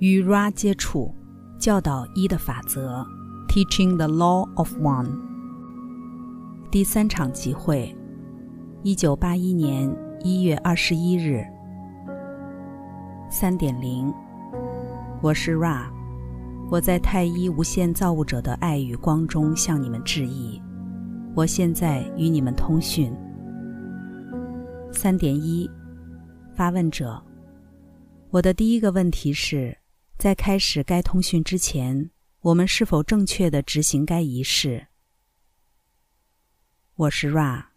与 Ra 接触，教导一的法则，Teaching the Law of One。第三场集会，一九八一年一月二十一日，三点零。我是 Ra，我在太一无限造物者的爱与光中向你们致意。我现在与你们通讯。三点一，发问者，我的第一个问题是，在开始该通讯之前，我们是否正确的执行该仪式？我是 Ra，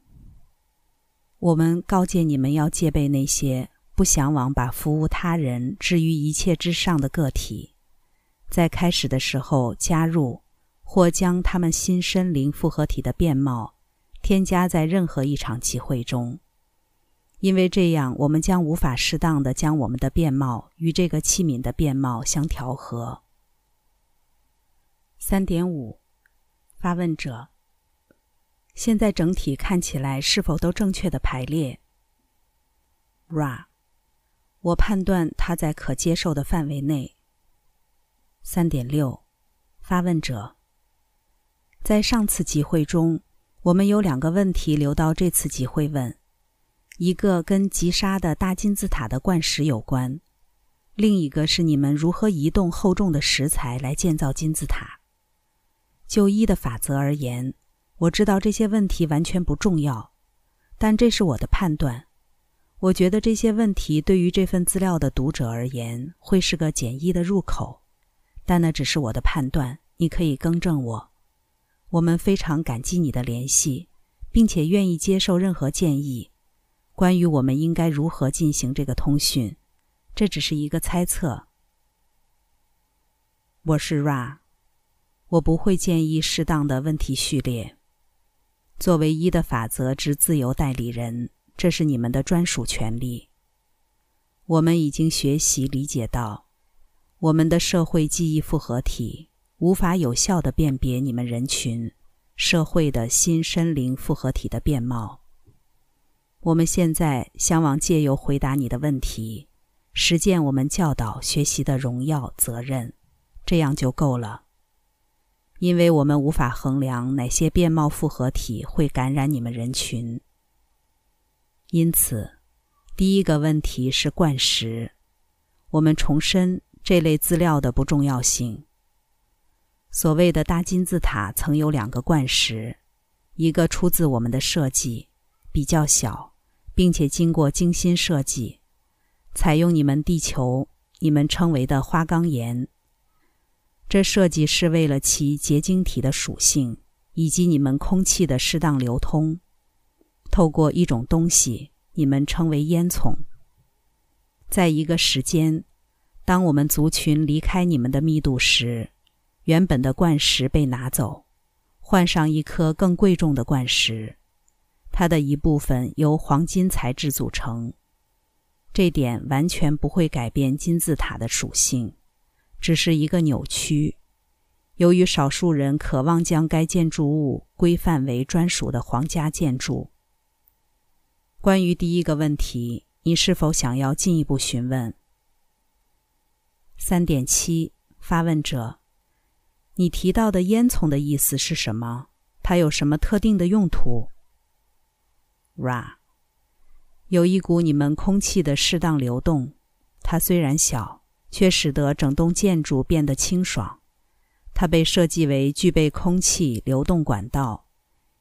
我们告诫你们要戒备那些不向往把服务他人置于一切之上的个体，在开始的时候加入或将他们新身灵复合体的面貌添加在任何一场集会中。因为这样，我们将无法适当的将我们的面貌与这个器皿的面貌相调和。三点五，发问者：现在整体看起来是否都正确的排列？Ra，我判断它在可接受的范围内。三点六，发问者：在上次集会中，我们有两个问题留到这次集会问。一个跟吉沙的大金字塔的灌石有关，另一个是你们如何移动厚重的石材来建造金字塔。就一的法则而言，我知道这些问题完全不重要，但这是我的判断。我觉得这些问题对于这份资料的读者而言会是个简易的入口，但那只是我的判断，你可以更正我。我们非常感激你的联系，并且愿意接受任何建议。关于我们应该如何进行这个通讯，这只是一个猜测。我是 Ra，我不会建议适当的问题序列。作为一的法则之自由代理人，这是你们的专属权利。我们已经学习理解到，我们的社会记忆复合体无法有效的辨别你们人群社会的新身灵复合体的面貌。我们现在向往借由回答你的问题，实践我们教导学习的荣耀责任，这样就够了。因为我们无法衡量哪些变貌复合体会感染你们人群，因此，第一个问题是灌石。我们重申这类资料的不重要性。所谓的大金字塔曾有两个灌石，一个出自我们的设计，比较小。并且经过精心设计，采用你们地球你们称为的花岗岩。这设计是为了其结晶体的属性以及你们空气的适当流通。透过一种东西，你们称为烟囱。在一个时间，当我们族群离开你们的密度时，原本的灌石被拿走，换上一颗更贵重的灌石。它的一部分由黄金材质组成，这点完全不会改变金字塔的属性，只是一个扭曲。由于少数人渴望将该建筑物规范为专属的皇家建筑。关于第一个问题，你是否想要进一步询问？三点七，发问者，你提到的烟囱的意思是什么？它有什么特定的用途？Ra，有一股你们空气的适当流动，它虽然小，却使得整栋建筑变得清爽。它被设计为具备空气流动管道，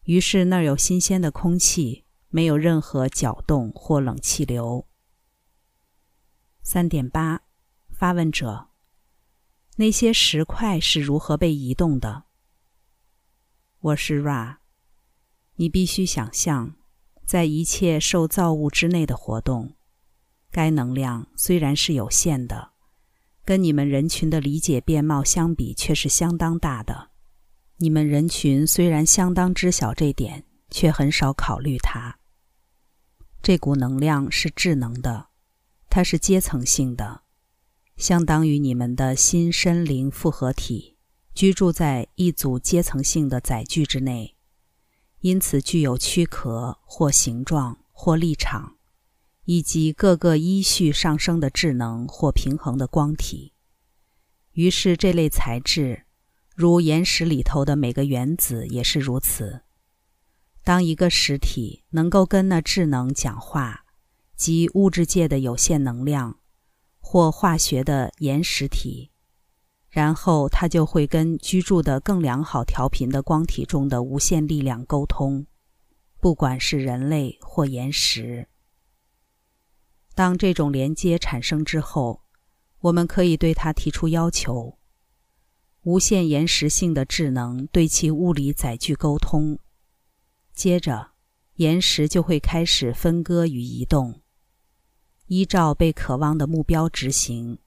于是那儿有新鲜的空气，没有任何搅动或冷气流。三点八，发问者，那些石块是如何被移动的？我是 Ra，你必须想象。在一切受造物之内的活动，该能量虽然是有限的，跟你们人群的理解面貌相比却是相当大的。你们人群虽然相当知晓这点，却很少考虑它。这股能量是智能的，它是阶层性的，相当于你们的新身灵复合体居住在一组阶层性的载具之内。因此，具有躯壳或形状或立场，以及各个依序上升的智能或平衡的光体，于是这类材质，如岩石里头的每个原子也是如此。当一个实体能够跟那智能讲话，即物质界的有限能量，或化学的岩石体，然后它就会跟居住的更良好调频的光体中的无限力量沟通，不管是人类或岩石。当这种连接产生之后，我们可以对它提出要求：无限延时性的智能对其物理载具沟通。接着，岩石就会开始分割与移动，依照被渴望的目标执行，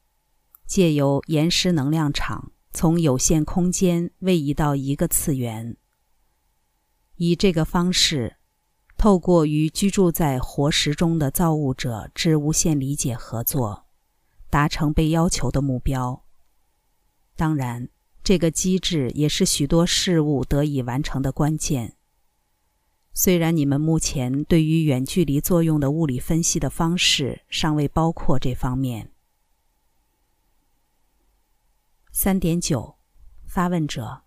借由岩石能量场从有限空间位移到一个次元。以这个方式。透过与居住在活石中的造物者之无限理解合作，达成被要求的目标。当然，这个机制也是许多事物得以完成的关键。虽然你们目前对于远距离作用的物理分析的方式尚未包括这方面。三点九，发问者，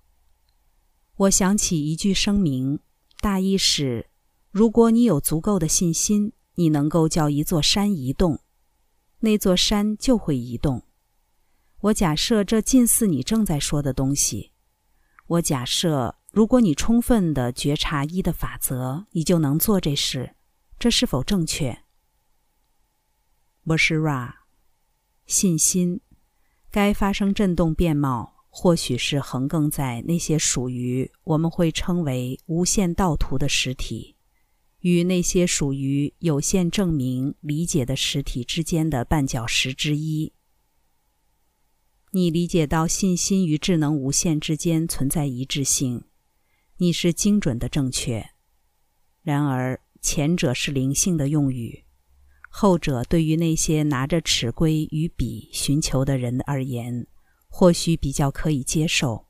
我想起一句声明，大意是。如果你有足够的信心，你能够叫一座山移动，那座山就会移动。我假设这近似你正在说的东西。我假设，如果你充分的觉察一的法则，你就能做这事。这是否正确？我是 Ra。信心，该发生振动变貌，或许是横亘在那些属于我们会称为无限道图的实体。与那些属于有限证明理解的实体之间的绊脚石之一，你理解到信心与智能无限之间存在一致性，你是精准的正确。然而，前者是灵性的用语，后者对于那些拿着尺规与笔寻求的人而言，或许比较可以接受。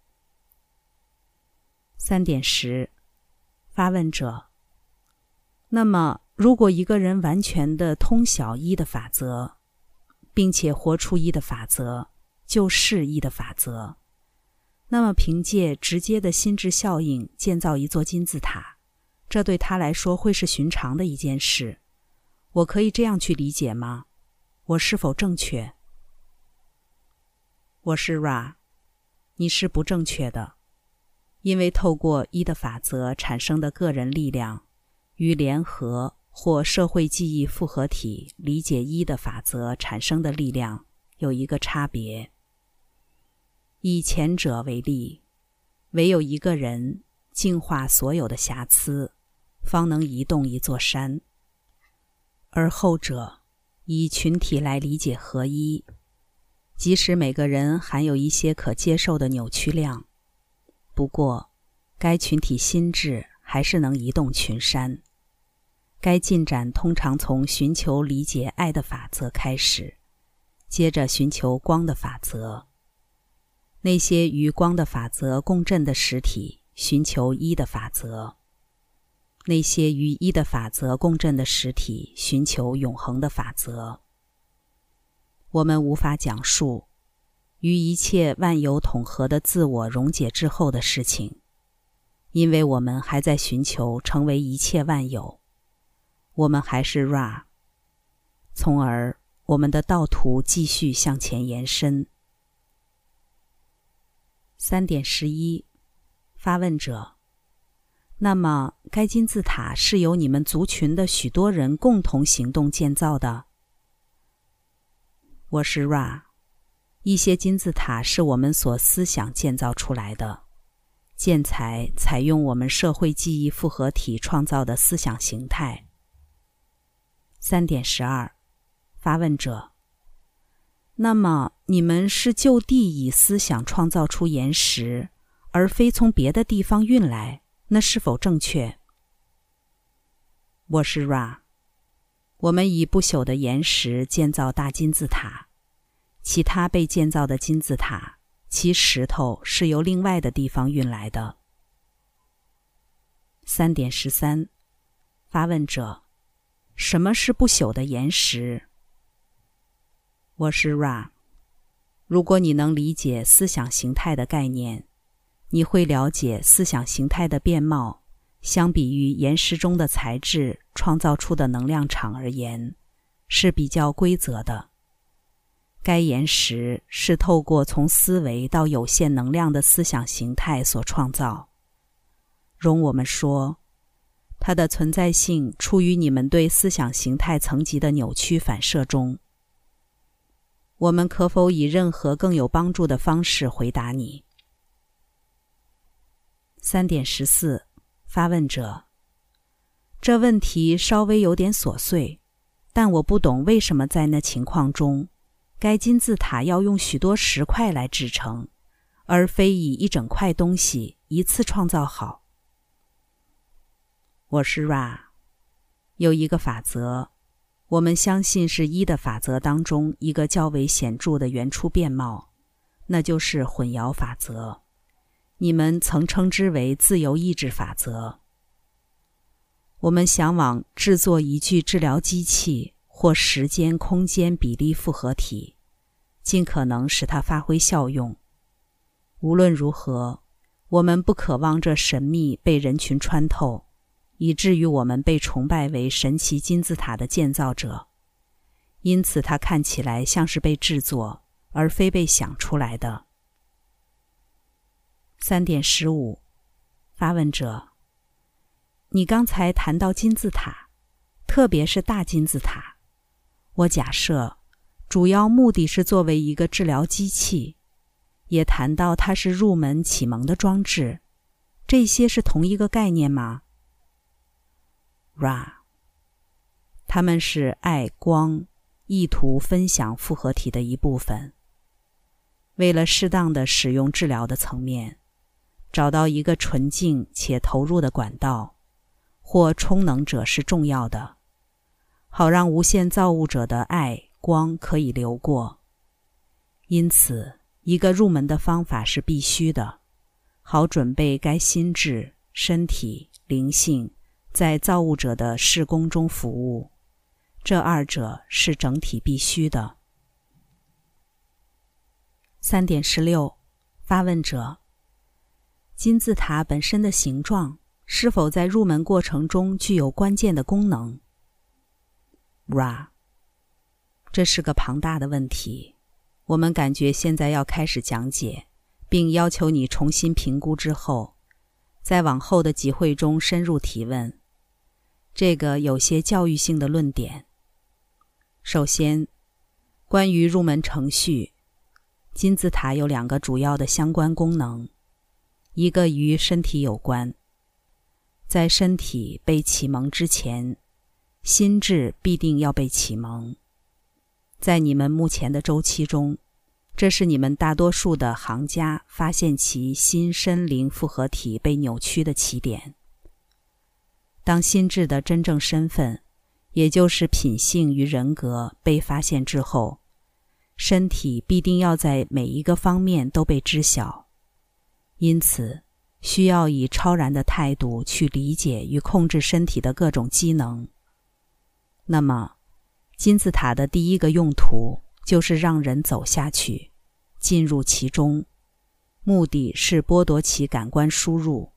三点十，发问者。那么，如果一个人完全的通晓一的法则，并且活出一的法则，就是一的法则，那么凭借直接的心智效应建造一座金字塔，这对他来说会是寻常的一件事。我可以这样去理解吗？我是否正确？我是 Ra，你是不正确的，因为透过一的法则产生的个人力量。与联合或社会记忆复合体理解一的法则产生的力量有一个差别。以前者为例，唯有一个人净化所有的瑕疵，方能移动一座山；而后者以群体来理解合一，即使每个人含有一些可接受的扭曲量，不过该群体心智还是能移动群山。该进展通常从寻求理解爱的法则开始，接着寻求光的法则。那些与光的法则共振的实体寻求一的法则；那些与一的法则共振的实体寻求永恒的法则。我们无法讲述与一切万有统合的自我溶解之后的事情，因为我们还在寻求成为一切万有。我们还是 Ra，从而我们的道途继续向前延伸。三点十一，发问者：那么该金字塔是由你们族群的许多人共同行动建造的？我是 Ra，一些金字塔是我们所思想建造出来的，建材采用我们社会记忆复合体创造的思想形态。三点十二，发问者。那么你们是就地以思想创造出岩石，而非从别的地方运来，那是否正确？我是 Ra，我们以不朽的岩石建造大金字塔，其他被建造的金字塔，其石头是由另外的地方运来的。三点十三，发问者。什么是不朽的岩石？我是 Ra。如果你能理解思想形态的概念，你会了解思想形态的变貌。相比于岩石中的材质创造出的能量场而言，是比较规则的。该岩石是透过从思维到有限能量的思想形态所创造。容我们说，它的存在性出于你们对思想形态层级的扭曲反射中。我们可否以任何更有帮助的方式回答你？三点十四。发问者：这问题稍微有点琐碎，但我不懂为什么在那情况中，该金字塔要用许多石块来制成，而非以一整块东西一次创造好。我是 Ra，有一个法则，我们相信是一的法则当中一个较为显著的原初变貌，那就是混淆法则。你们曾称之为自由意志法则。我们向往制作一具治疗机器或时间空间比例复合体，尽可能使它发挥效用。无论如何，我们不渴望这神秘被人群穿透，以至于我们被崇拜为神奇金字塔的建造者。因此，它看起来像是被制作，而非被想出来的。三点十五，发问者：你刚才谈到金字塔，特别是大金字塔。我假设，主要目的是作为一个治疗机器，也谈到它是入门启蒙的装置。这些是同一个概念吗？Ra，他们是爱光意图分享复合体的一部分。为了适当的使用治疗的层面。找到一个纯净且投入的管道，或充能者是重要的，好让无限造物者的爱光可以流过。因此，一个入门的方法是必须的，好准备该心智、身体、灵性在造物者的施工中服务。这二者是整体必须的。三点十六，发问者。金字塔本身的形状是否在入门过程中具有关键的功能？Ra，这是个庞大的问题。我们感觉现在要开始讲解，并要求你重新评估之后，在往后的集会中深入提问。这个有些教育性的论点。首先，关于入门程序，金字塔有两个主要的相关功能。一个与身体有关，在身体被启蒙之前，心智必定要被启蒙。在你们目前的周期中，这是你们大多数的行家发现其心身灵复合体被扭曲的起点。当心智的真正身份，也就是品性与人格被发现之后，身体必定要在每一个方面都被知晓。因此，需要以超然的态度去理解与控制身体的各种机能。那么，金字塔的第一个用途就是让人走下去，进入其中，目的是剥夺其感官输入，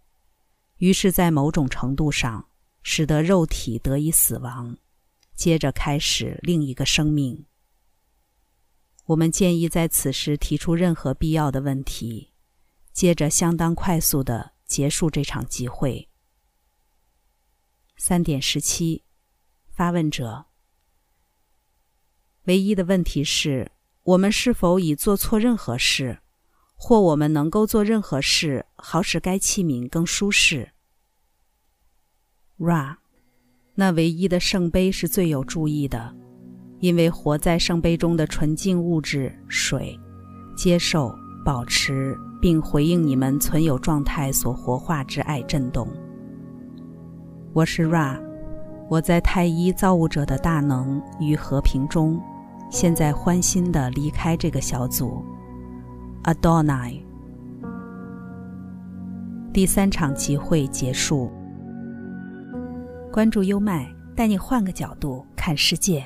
于是，在某种程度上，使得肉体得以死亡，接着开始另一个生命。我们建议在此时提出任何必要的问题。接着，相当快速的结束这场集会。三点十七，发问者。唯一的问题是我们是否已做错任何事，或我们能够做任何事，好使该器皿更舒适？Ra，那唯一的圣杯是最有注意的，因为活在圣杯中的纯净物质水，接受。保持并回应你们存有状态所活化之爱震动。我是 Ra，我在太一造物者的大能与和平中，现在欢欣的离开这个小组。Adonai。第三场集会结束。关注优麦，带你换个角度看世界。